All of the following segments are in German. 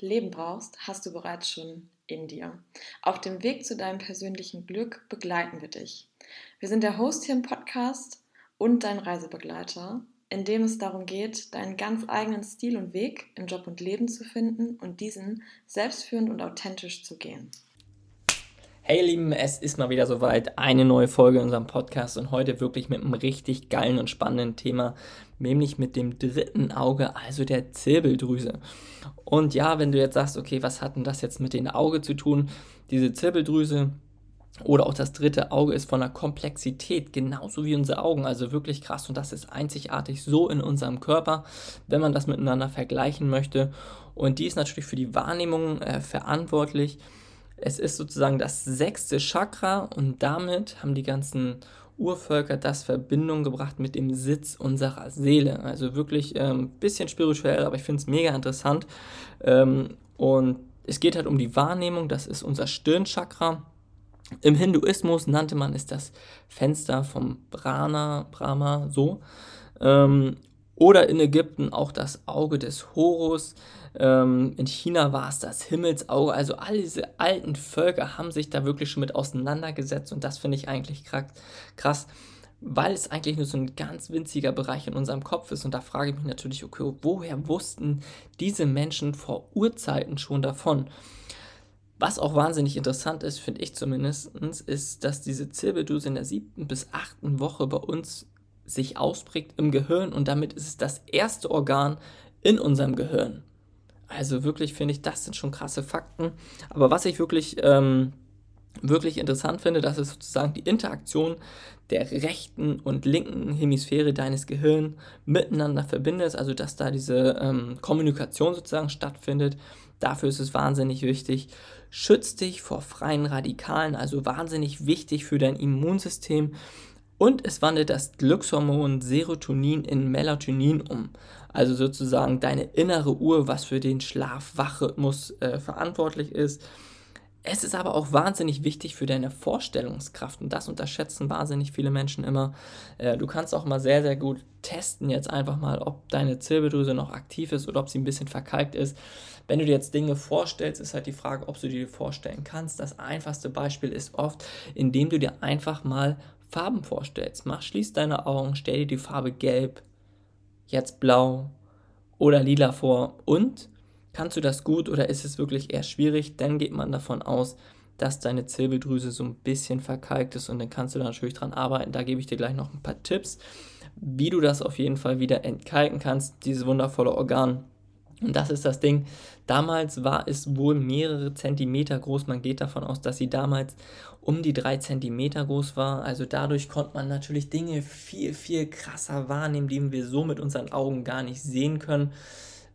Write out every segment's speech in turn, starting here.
Leben brauchst, hast du bereits schon in dir. Auf dem Weg zu deinem persönlichen Glück begleiten wir dich. Wir sind der Host hier im Podcast und dein Reisebegleiter, in dem es darum geht, deinen ganz eigenen Stil und Weg im Job und Leben zu finden und diesen selbstführend und authentisch zu gehen. Hey Lieben, es ist mal wieder soweit, eine neue Folge in unserem Podcast und heute wirklich mit einem richtig geilen und spannenden Thema, nämlich mit dem dritten Auge, also der Zirbeldrüse. Und ja, wenn du jetzt sagst, okay, was hat denn das jetzt mit dem Auge zu tun? Diese Zirbeldrüse oder auch das dritte Auge ist von der Komplexität genauso wie unsere Augen, also wirklich krass und das ist einzigartig so in unserem Körper, wenn man das miteinander vergleichen möchte. Und die ist natürlich für die Wahrnehmung äh, verantwortlich es ist sozusagen das sechste Chakra und damit haben die ganzen Urvölker das Verbindung gebracht mit dem Sitz unserer Seele. Also wirklich ein ähm, bisschen spirituell, aber ich finde es mega interessant. Ähm, und es geht halt um die Wahrnehmung, das ist unser Stirnchakra. Im Hinduismus nannte man es das Fenster vom Brahma, Brahma so. Ähm, oder in Ägypten auch das Auge des Horus. Ähm, in China war es das Himmelsauge. Also all diese alten Völker haben sich da wirklich schon mit auseinandergesetzt und das finde ich eigentlich krass, weil es eigentlich nur so ein ganz winziger Bereich in unserem Kopf ist. Und da frage ich mich natürlich, okay, woher wussten diese Menschen vor Urzeiten schon davon? Was auch wahnsinnig interessant ist, finde ich zumindest, ist, dass diese Zirbeldrüse in der siebten bis achten Woche bei uns sich ausprägt im Gehirn und damit ist es das erste Organ in unserem Gehirn. Also wirklich finde ich, das sind schon krasse Fakten. Aber was ich wirklich, ähm, wirklich interessant finde, das ist sozusagen die Interaktion der rechten und linken Hemisphäre deines Gehirns miteinander verbindet, also dass da diese ähm, Kommunikation sozusagen stattfindet. Dafür ist es wahnsinnig wichtig. Schützt dich vor freien Radikalen, also wahnsinnig wichtig für dein Immunsystem. Und es wandelt das Glückshormon Serotonin in Melatonin um. Also sozusagen deine innere Uhr, was für den Schlaf-Wach-Rhythmus äh, verantwortlich ist. Es ist aber auch wahnsinnig wichtig für deine Vorstellungskraft und das unterschätzen wahnsinnig viele Menschen immer. Äh, du kannst auch mal sehr, sehr gut testen jetzt einfach mal, ob deine Zirbeldrüse noch aktiv ist oder ob sie ein bisschen verkalkt ist. Wenn du dir jetzt Dinge vorstellst, ist halt die Frage, ob du dir vorstellen kannst. Das einfachste Beispiel ist oft, indem du dir einfach mal Farben vorstellst. Mach, schließ deine Augen, stell dir die Farbe gelb, jetzt blau oder lila vor und kannst du das gut oder ist es wirklich eher schwierig? Dann geht man davon aus, dass deine Zirbeldrüse so ein bisschen verkalkt ist und dann kannst du da natürlich dran arbeiten. Da gebe ich dir gleich noch ein paar Tipps, wie du das auf jeden Fall wieder entkalken kannst, dieses wundervolle Organ. Und das ist das Ding. Damals war es wohl mehrere Zentimeter groß. Man geht davon aus, dass sie damals um die drei Zentimeter groß war. Also dadurch konnte man natürlich Dinge viel, viel krasser wahrnehmen, die wir so mit unseren Augen gar nicht sehen können.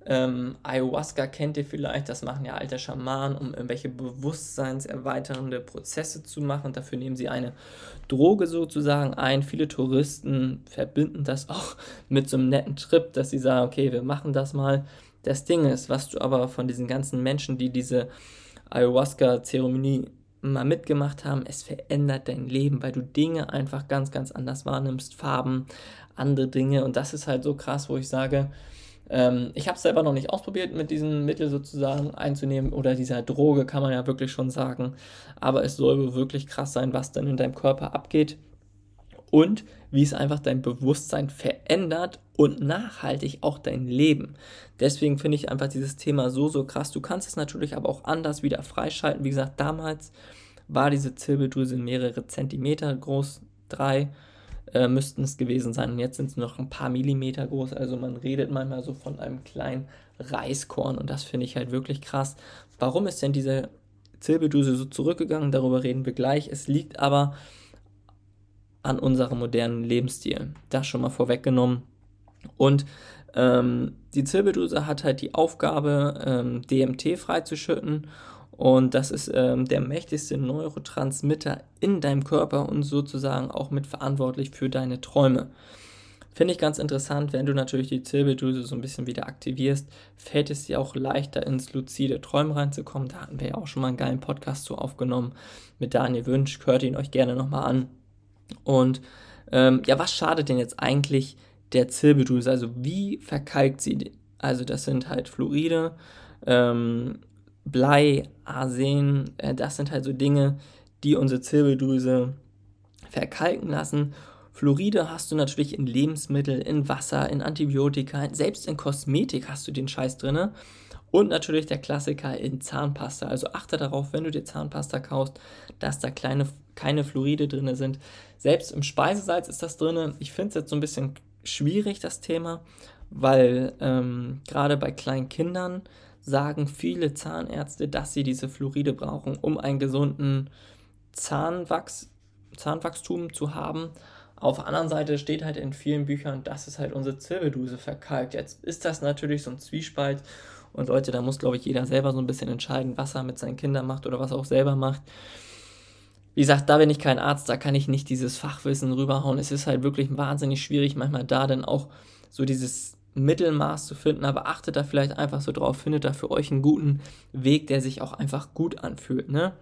Ähm, Ayahuasca kennt ihr vielleicht, das machen ja alte Schamanen, um irgendwelche bewusstseinserweiternde Prozesse zu machen. Dafür nehmen sie eine Droge sozusagen ein. Viele Touristen verbinden das auch mit so einem netten Trip, dass sie sagen, okay, wir machen das mal. Das Ding ist, was du aber von diesen ganzen Menschen, die diese Ayahuasca-Zeremonie mal mitgemacht haben, es verändert dein Leben, weil du Dinge einfach ganz, ganz anders wahrnimmst, Farben, andere Dinge. Und das ist halt so krass, wo ich sage, ähm, ich habe es selber noch nicht ausprobiert, mit diesem Mittel sozusagen einzunehmen oder dieser Droge, kann man ja wirklich schon sagen. Aber es soll wirklich krass sein, was dann in deinem Körper abgeht und wie es einfach dein Bewusstsein verändert und nachhaltig auch dein Leben. Deswegen finde ich einfach dieses Thema so, so krass. Du kannst es natürlich aber auch anders wieder freischalten. Wie gesagt, damals war diese Zirbeldrüse mehrere Zentimeter groß, drei äh, müssten es gewesen sein. Und jetzt sind es noch ein paar Millimeter groß. Also man redet manchmal so von einem kleinen Reiskorn und das finde ich halt wirklich krass. Warum ist denn diese Zirbeldrüse so zurückgegangen? Darüber reden wir gleich. Es liegt aber an unserem modernen Lebensstil. Das schon mal vorweggenommen. Und Ähm, die Zirbeldrüse hat halt die Aufgabe, ähm, DMT freizuschütten und das ist ähm, der mächtigste Neurotransmitter in deinem Körper und sozusagen auch mitverantwortlich für deine Träume. Finde ich ganz interessant, wenn du natürlich die Zirbeldrüse so ein bisschen wieder aktivierst, fällt es dir auch leichter ins luzide Träumen reinzukommen. Da hatten wir ja auch schon mal einen geilen Podcast zu aufgenommen mit Daniel Wünsch. Hört ihn euch gerne nochmal an. Und ähm, ja, was schadet denn jetzt eigentlich der Zirbeldrüse? Also wie verkalkt sie? Also das sind halt Fluoride, ähm, Blei, Arsen, äh, das sind halt so Dinge, die unsere Zirbeldrüse verkalken lassen. Fluoride hast du natürlich in Lebensmitteln, in Wasser, in Antibiotika, selbst in Kosmetik hast du den Scheiß drin. Und natürlich der Klassiker in Zahnpasta. Also achte darauf, wenn du dir Zahnpasta kaufst, dass da kleine, keine Fluoride drin sind. Selbst im Speisesalz ist das drin. Ich finde es jetzt so ein bisschen schwierig, das Thema, weil ähm, gerade bei kleinen Kindern sagen viele Zahnärzte, dass sie diese Fluoride brauchen, um einen gesunden Zahnwachs, Zahnwachstum zu haben. Auf der anderen Seite steht halt in vielen Büchern, dass es halt unsere Zirbeldrüse verkalkt. Jetzt ist das natürlich so ein Zwiespalt. Und Leute, da muss, glaube ich, jeder selber so ein bisschen entscheiden, was er mit seinen Kindern macht oder was er auch selber macht. Wie gesagt, da bin ich kein Arzt, da kann ich nicht dieses Fachwissen rüberhauen. Es ist halt wirklich wahnsinnig schwierig, manchmal da dann auch so dieses Mittelmaß zu finden, aber achtet da vielleicht einfach so drauf, findet da für euch einen guten Weg, der sich auch einfach gut anfühlt. Ne?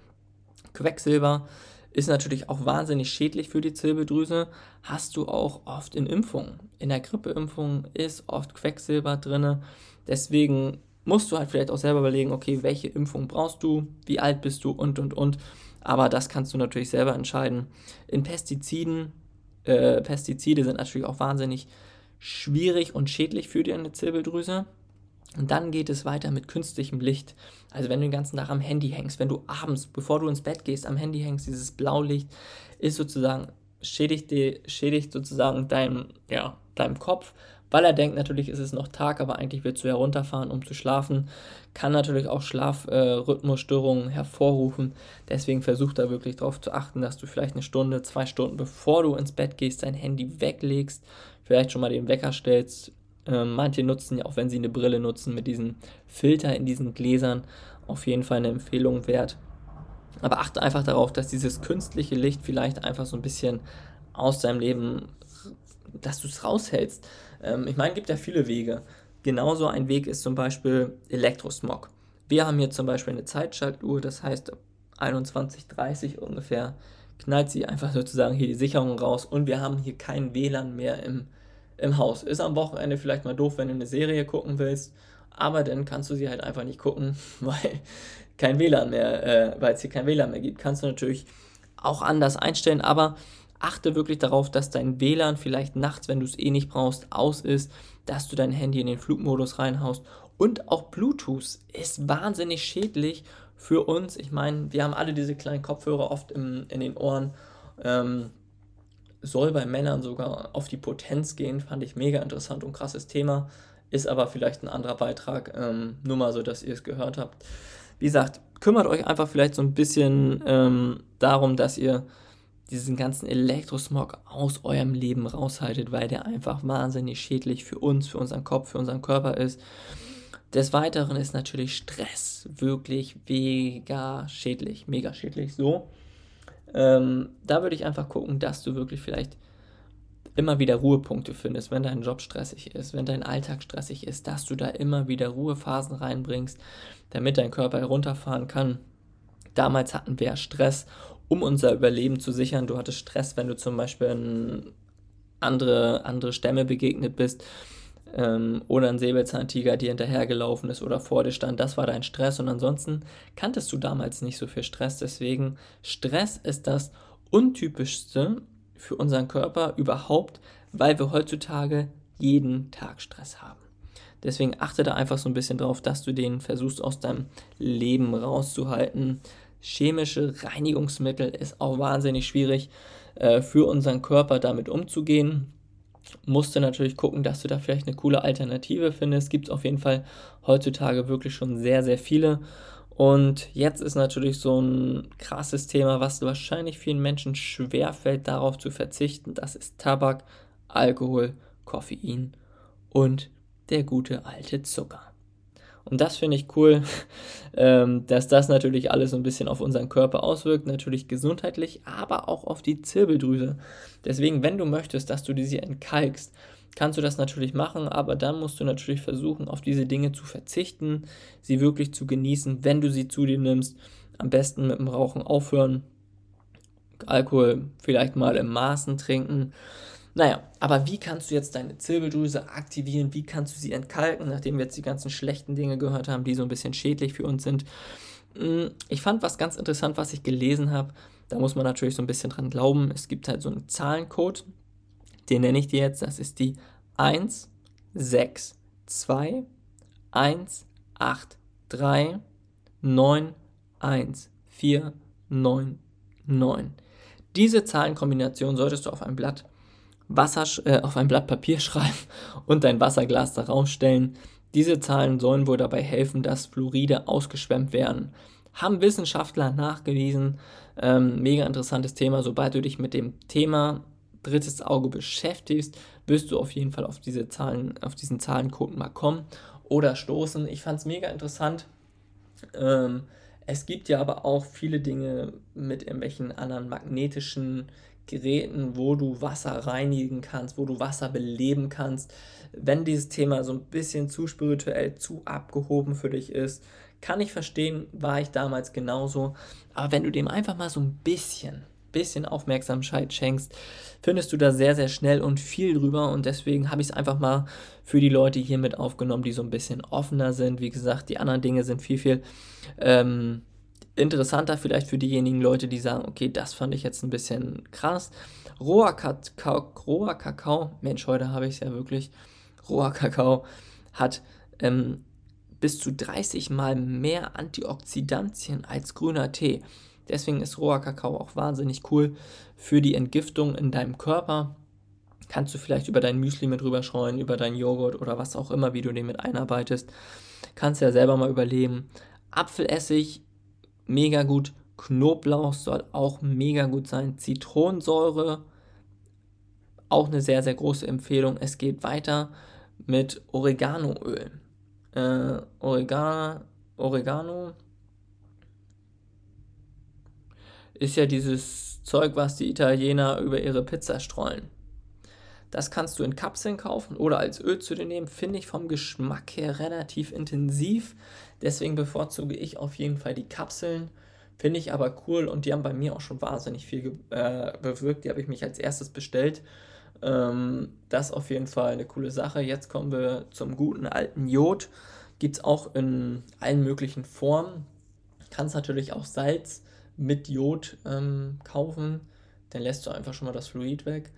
Quecksilber ist natürlich auch wahnsinnig schädlich für die Zirbeldrüse. Hast du auch oft in Impfungen. In der Grippeimpfung ist oft Quecksilber drin. Deswegen musst du halt vielleicht auch selber überlegen, okay, welche Impfung brauchst du, wie alt bist du und und und. Aber das kannst du natürlich selber entscheiden. In Pestiziden, äh, Pestizide sind natürlich auch wahnsinnig schwierig und schädlich für die Zirbeldrüse. Und dann geht es weiter mit künstlichem Licht. Also wenn du den ganzen Tag am Handy hängst, wenn du abends, bevor du ins Bett gehst, am Handy hängst, dieses Blaulicht ist sozusagen, schädigt, die, schädigt sozusagen deinem, ja, deinem Kopf, weil er denkt, natürlich ist es noch Tag, aber eigentlich willst du herunterfahren, um zu schlafen. Kann natürlich auch Schlafrhythmusstörungen äh, hervorrufen. Deswegen versuch da wirklich darauf zu achten, dass du vielleicht eine Stunde, zwei Stunden, bevor du ins Bett gehst, dein Handy weglegst, vielleicht schon mal den Wecker stellst. Ähm, manche nutzen ja auch, wenn sie eine Brille nutzen, mit diesem Filter in diesen Gläsern auf jeden Fall eine Empfehlung wert. Aber achte einfach darauf, dass dieses künstliche Licht vielleicht einfach so ein bisschen aus deinem Leben, dass du es raushältst. Ähm, ich meine, es gibt ja viele Wege. Genauso ein Weg ist zum Beispiel Elektrosmog. Wir haben hier zum Beispiel eine Zeitschaltuhr, das heißt 21.30 ungefähr knallt sie einfach sozusagen hier die Sicherung raus und wir haben hier kein WLAN mehr im, im Haus. Ist am Wochenende vielleicht mal doof, wenn du eine Serie gucken willst, aber dann kannst du sie halt einfach nicht gucken, weil kein WLAN mehr, äh, weil es hier kein WLAN mehr gibt. Kannst du natürlich auch anders einstellen, aber achte wirklich darauf, dass dein WLAN vielleicht nachts, wenn du es eh nicht brauchst, aus ist, dass du dein Handy in den Flugmodus reinhaust. Und auch Bluetooth ist wahnsinnig schädlich für uns. Ich meine, wir haben alle diese kleinen Kopfhörer oft im, in den Ohren. Ähm, soll bei Männern sogar auf die Potenz gehen, fand ich mega interessant und krasses Thema. Ist aber vielleicht ein anderer Beitrag, ähm, nur mal so, dass ihr es gehört habt. Wie gesagt, kümmert euch einfach vielleicht so ein bisschen ähm, darum, dass ihr diesen ganzen Elektrosmog aus eurem Leben raushaltet, weil der einfach wahnsinnig schädlich für uns, für unseren Kopf, für unseren Körper ist. Des Weiteren ist natürlich Stress wirklich mega schädlich, mega schädlich so. Ähm, da würde ich einfach gucken, dass du wirklich vielleicht immer wieder Ruhepunkte findest, wenn dein Job stressig ist, wenn dein Alltag stressig ist, dass du da immer wieder Ruhephasen reinbringst, damit dein Körper herunterfahren kann. Damals hatten wir Stress um unser Überleben zu sichern. Du hattest Stress, wenn du zum Beispiel andere, andere Stämme begegnet bist ähm, oder ein Säbelzahntiger dir hinterhergelaufen ist oder vor dir stand. Das war dein Stress und ansonsten kanntest du damals nicht so viel Stress. Deswegen, Stress ist das untypischste für unseren Körper überhaupt, weil wir heutzutage jeden Tag Stress haben. Deswegen achte da einfach so ein bisschen drauf, dass du den versuchst aus deinem Leben rauszuhalten chemische Reinigungsmittel ist auch wahnsinnig schwierig äh, für unseren Körper damit umzugehen. Musst du natürlich gucken, dass du da vielleicht eine coole Alternative findest. Gibt es auf jeden Fall heutzutage wirklich schon sehr, sehr viele. Und jetzt ist natürlich so ein krasses Thema, was wahrscheinlich vielen Menschen schwerfällt, darauf zu verzichten. Das ist Tabak, Alkohol, Koffein und der gute alte Zucker. Und das finde ich cool, ähm, dass das natürlich alles so ein bisschen auf unseren Körper auswirkt, natürlich gesundheitlich, aber auch auf die Zirbeldrüse. Deswegen, wenn du möchtest, dass du diese entkalkst, kannst du das natürlich machen, aber dann musst du natürlich versuchen, auf diese Dinge zu verzichten, sie wirklich zu genießen, wenn du sie zu dir nimmst. Am besten mit dem Rauchen aufhören, Alkohol vielleicht mal im Maßen trinken naja, aber wie kannst du jetzt deine Zirbeldrüse aktivieren? Wie kannst du sie entkalken, nachdem wir jetzt die ganzen schlechten Dinge gehört haben, die so ein bisschen schädlich für uns sind? Hm, ich fand was ganz interessant, was ich gelesen habe. Da muss man natürlich so ein bisschen dran glauben. Es gibt halt so einen Zahlencode, den nenne ich dir jetzt. Das ist die 1, 6, 2, 1, 8, 3, 9, 1, 4, 9, 9. Diese Zahlenkombination solltest du auf ein Blatt Wasser, äh, auf ein Blatt Papier schreiben und dein Wasserglas darauf stellen. Diese Zahlen sollen wohl dabei helfen, dass Fluoride ausgeschwemmt werden. Haben Wissenschaftler nachgewiesen. Ähm, mega interessantes Thema. Sobald du dich mit dem Thema drittes Auge beschäftigst, wirst du auf jeden Fall auf diese Zahlen, auf diesen Zahlencode mal kommen oder stoßen. Ich fand es mega interessant. Ähm, es gibt ja aber auch viele Dinge mit irgendwelchen anderen magnetischen Geräten, wo du Wasser reinigen kannst, wo du Wasser beleben kannst. Wenn dieses Thema so ein bisschen zu spirituell, zu abgehoben für dich ist, kann ich verstehen, war ich damals genauso. Aber wenn du dem einfach mal so ein bisschen, bisschen Aufmerksamkeit schenkst, findest du da sehr, sehr schnell und viel drüber. Und deswegen habe ich es einfach mal für die Leute hier mit aufgenommen, die so ein bisschen offener sind. Wie gesagt, die anderen Dinge sind viel, viel ähm, interessanter vielleicht für diejenigen Leute, die sagen, okay, das fand ich jetzt ein bisschen krass. Roher Kakao, roher Kakao Mensch, heute habe ich es ja wirklich, roher Kakao hat ähm, bis zu 30 mal mehr Antioxidantien als grüner Tee. Deswegen ist roher Kakao auch wahnsinnig cool für die Entgiftung in deinem Körper. Kannst du vielleicht über dein Müsli mit rüberschreuen, über deinen Joghurt oder was auch immer, wie du den mit einarbeitest. Kannst ja selber mal überleben. Apfelessig mega gut. Knoblauch soll auch mega gut sein. Zitronensäure, auch eine sehr, sehr große Empfehlung. Es geht weiter mit Oreganoöl. Äh, Oregano, Oregano ist ja dieses Zeug, was die Italiener über ihre Pizza streuen. Das kannst du in Kapseln kaufen oder als Öl zu dir nehmen. Finde ich vom Geschmack her relativ intensiv. Deswegen bevorzuge ich auf jeden Fall die Kapseln. Finde ich aber cool und die haben bei mir auch schon wahnsinnig viel äh, bewirkt. Die habe ich mich als erstes bestellt. Ähm, das ist auf jeden Fall eine coole Sache. Jetzt kommen wir zum guten alten Jod. Gibt es auch in allen möglichen Formen. Kannst natürlich auch Salz mit Jod ähm, kaufen. Dann lässt du einfach schon mal das Fluid weg.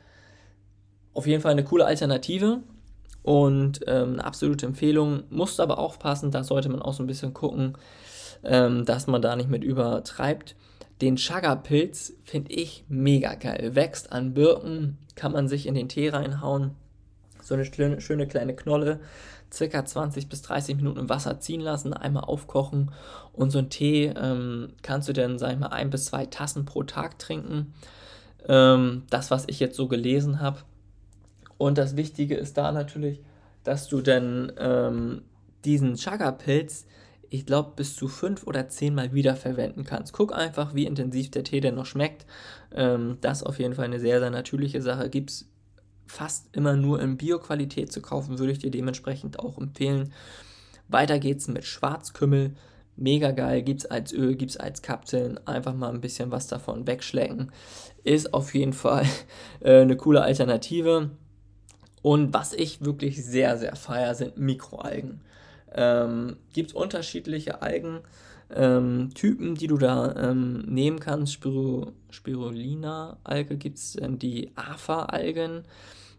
Auf jeden Fall eine coole Alternative und ähm, eine absolute Empfehlung. Musst aber aufpassen, da sollte man auch so ein bisschen gucken, ähm, dass man da nicht mit übertreibt. Den Chaga-Pilz finde ich mega geil. Wächst an Birken, kann man sich in den Tee reinhauen. So eine schöne, schöne kleine Knolle, circa 20 bis 30 Minuten im Wasser ziehen lassen, einmal aufkochen und so einen Tee ähm, kannst du dann, sag ich mal, ein bis zwei Tassen pro Tag trinken. Ähm, das, was ich jetzt so gelesen habe, und das Wichtige ist da natürlich, dass du dann ähm, diesen Chaga-Pilz, ich glaube, bis zu fünf oder zehnmal wiederverwenden kannst. Guck einfach, wie intensiv der Tee denn noch schmeckt. Ähm, das ist auf jeden Fall eine sehr, sehr natürliche Sache. Gibt es fast immer nur in Bio-Qualität zu kaufen, würde ich dir dementsprechend auch empfehlen. Weiter geht's mit Schwarzkümmel. Mega geil, gibt es als Öl, gibt es als Kapseln. Einfach mal ein bisschen was davon wegschlecken. Ist auf jeden Fall äh, eine coole Alternative. Und was ich wirklich sehr, sehr feier, sind Mikroalgen. Ähm, Gibt unterschiedliche Algentypen, ähm, die du da ähm, nehmen kannst. Spiro, Spirulina-Alge gibt es die AFA-Algen.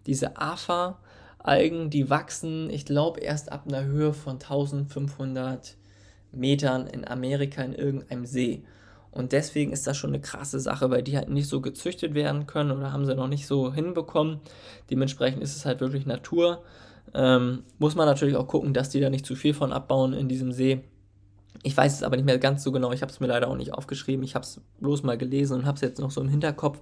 Diese AFA-Algen, die wachsen, ich glaube, erst ab einer Höhe von 1500 Metern in Amerika in irgendeinem See. Und deswegen ist das schon eine krasse Sache, weil die halt nicht so gezüchtet werden können oder haben sie noch nicht so hinbekommen. Dementsprechend ist es halt wirklich Natur. Ähm, muss man natürlich auch gucken, dass die da nicht zu viel von abbauen in diesem See. Ich weiß es aber nicht mehr ganz so genau. Ich habe es mir leider auch nicht aufgeschrieben. Ich habe es bloß mal gelesen und habe es jetzt noch so im Hinterkopf.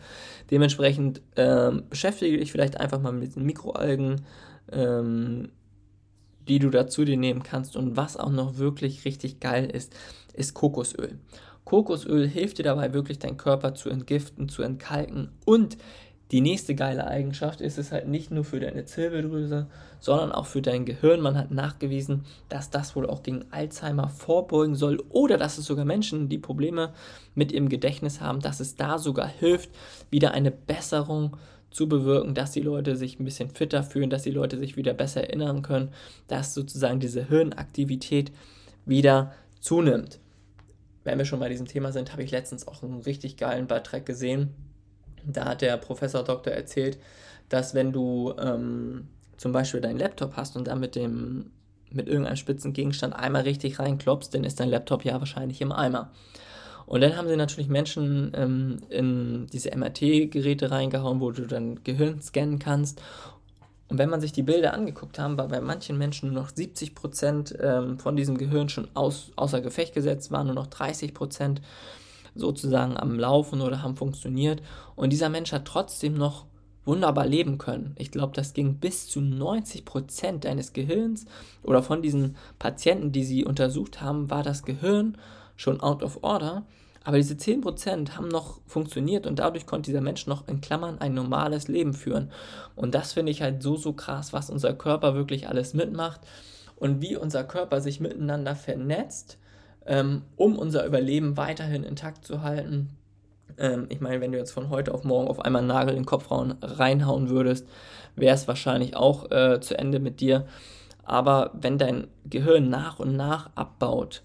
Dementsprechend ähm, beschäftige dich vielleicht einfach mal mit den Mikroalgen. Ähm, die du dazu dir nehmen kannst und was auch noch wirklich richtig geil ist, ist Kokosöl. Kokosöl hilft dir dabei wirklich deinen Körper zu entgiften, zu entkalken und die nächste geile Eigenschaft ist es halt nicht nur für deine Zirbeldrüse, sondern auch für dein Gehirn. Man hat nachgewiesen, dass das wohl auch gegen Alzheimer vorbeugen soll oder dass es sogar Menschen, die Probleme mit ihrem Gedächtnis haben, dass es da sogar hilft, wieder eine Besserung zu bewirken, dass die Leute sich ein bisschen fitter fühlen, dass die Leute sich wieder besser erinnern können, dass sozusagen diese Hirnaktivität wieder zunimmt. Wenn wir schon bei diesem Thema sind, habe ich letztens auch einen richtig geilen Beitrag gesehen da hat der Professor Doktor erzählt, dass wenn du ähm, zum Beispiel deinen Laptop hast und dann mit dem mit irgendeinem spitzen Gegenstand einmal richtig reinklopfst, dann ist dein Laptop ja wahrscheinlich im Eimer. Und dann haben sie natürlich Menschen ähm, in diese MRT-Geräte reingehauen, wo du dann Gehirn scannen kannst. Und wenn man sich die Bilder angeguckt haben, war bei manchen Menschen nur noch 70 Prozent, ähm, von diesem Gehirn schon aus, außer Gefecht gesetzt, waren nur noch 30 Prozent sozusagen am Laufen oder haben funktioniert. Und dieser Mensch hat trotzdem noch wunderbar leben können. Ich glaube, das ging bis zu 90 Prozent deines Gehirns oder von diesen Patienten, die sie untersucht haben, war das Gehirn schon out of order. Aber diese 10 Prozent haben noch funktioniert und dadurch konnte dieser Mensch noch in Klammern ein normales Leben führen. Und das finde ich halt so, so krass, was unser Körper wirklich alles mitmacht und wie unser Körper sich miteinander vernetzt ähm, um unser Überleben weiterhin intakt zu halten. Ähm, ich meine, wenn du jetzt von heute auf morgen auf einmal einen Nagel in den Kopf reinhauen würdest, wäre es wahrscheinlich auch äh, zu Ende mit dir. Aber wenn dein Gehirn nach und nach abbaut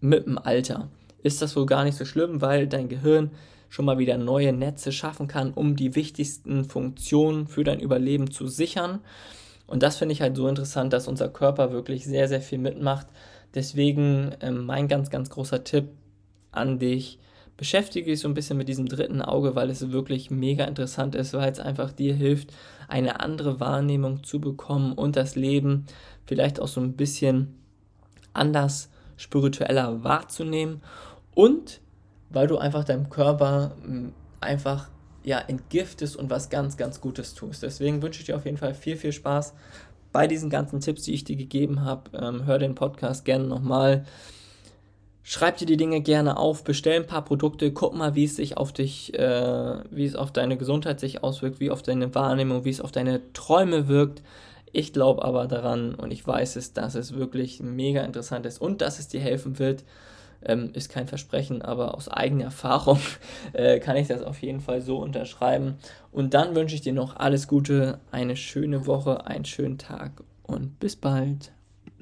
mit dem Alter, ist das wohl gar nicht so schlimm, weil dein Gehirn schon mal wieder neue Netze schaffen kann, um die wichtigsten Funktionen für dein Überleben zu sichern. Und das finde ich halt so interessant, dass unser Körper wirklich sehr, sehr viel mitmacht. Deswegen ähm, mein ganz, ganz großer Tipp an dich. Beschäftige dich so ein bisschen mit diesem dritten Auge, weil es wirklich mega interessant ist, weil es einfach dir hilft, eine andere Wahrnehmung zu bekommen und das Leben vielleicht auch so ein bisschen anders spiritueller wahrzunehmen und weil du einfach deinem Körper hm, einfach ja entgiftest und was ganz ganz Gutes tust. Deswegen wünsche ich dir auf jeden Fall viel viel Spaß bei diesen ganzen Tipps, die ich dir gegeben habe. Ähm, hör den Podcast gerne nochmal. Schreib dir die Dinge gerne auf, bestell ein paar Produkte, guck mal, wie es sich auf dich, äh, wie es auf deine Gesundheit sich auswirkt, wie auf deine Wahrnehmung, wie es auf deine Träume wirkt. Ich glaube aber daran und ich weiß es, dass es wirklich mega interessant ist und dass es dir helfen wird, ähm, ist kein Versprechen, aber aus eigener Erfahrung äh, kann ich das auf jeden Fall so unterschreiben. Und dann wünsche ich dir noch alles Gute, eine schöne Woche, einen schönen Tag und bis bald.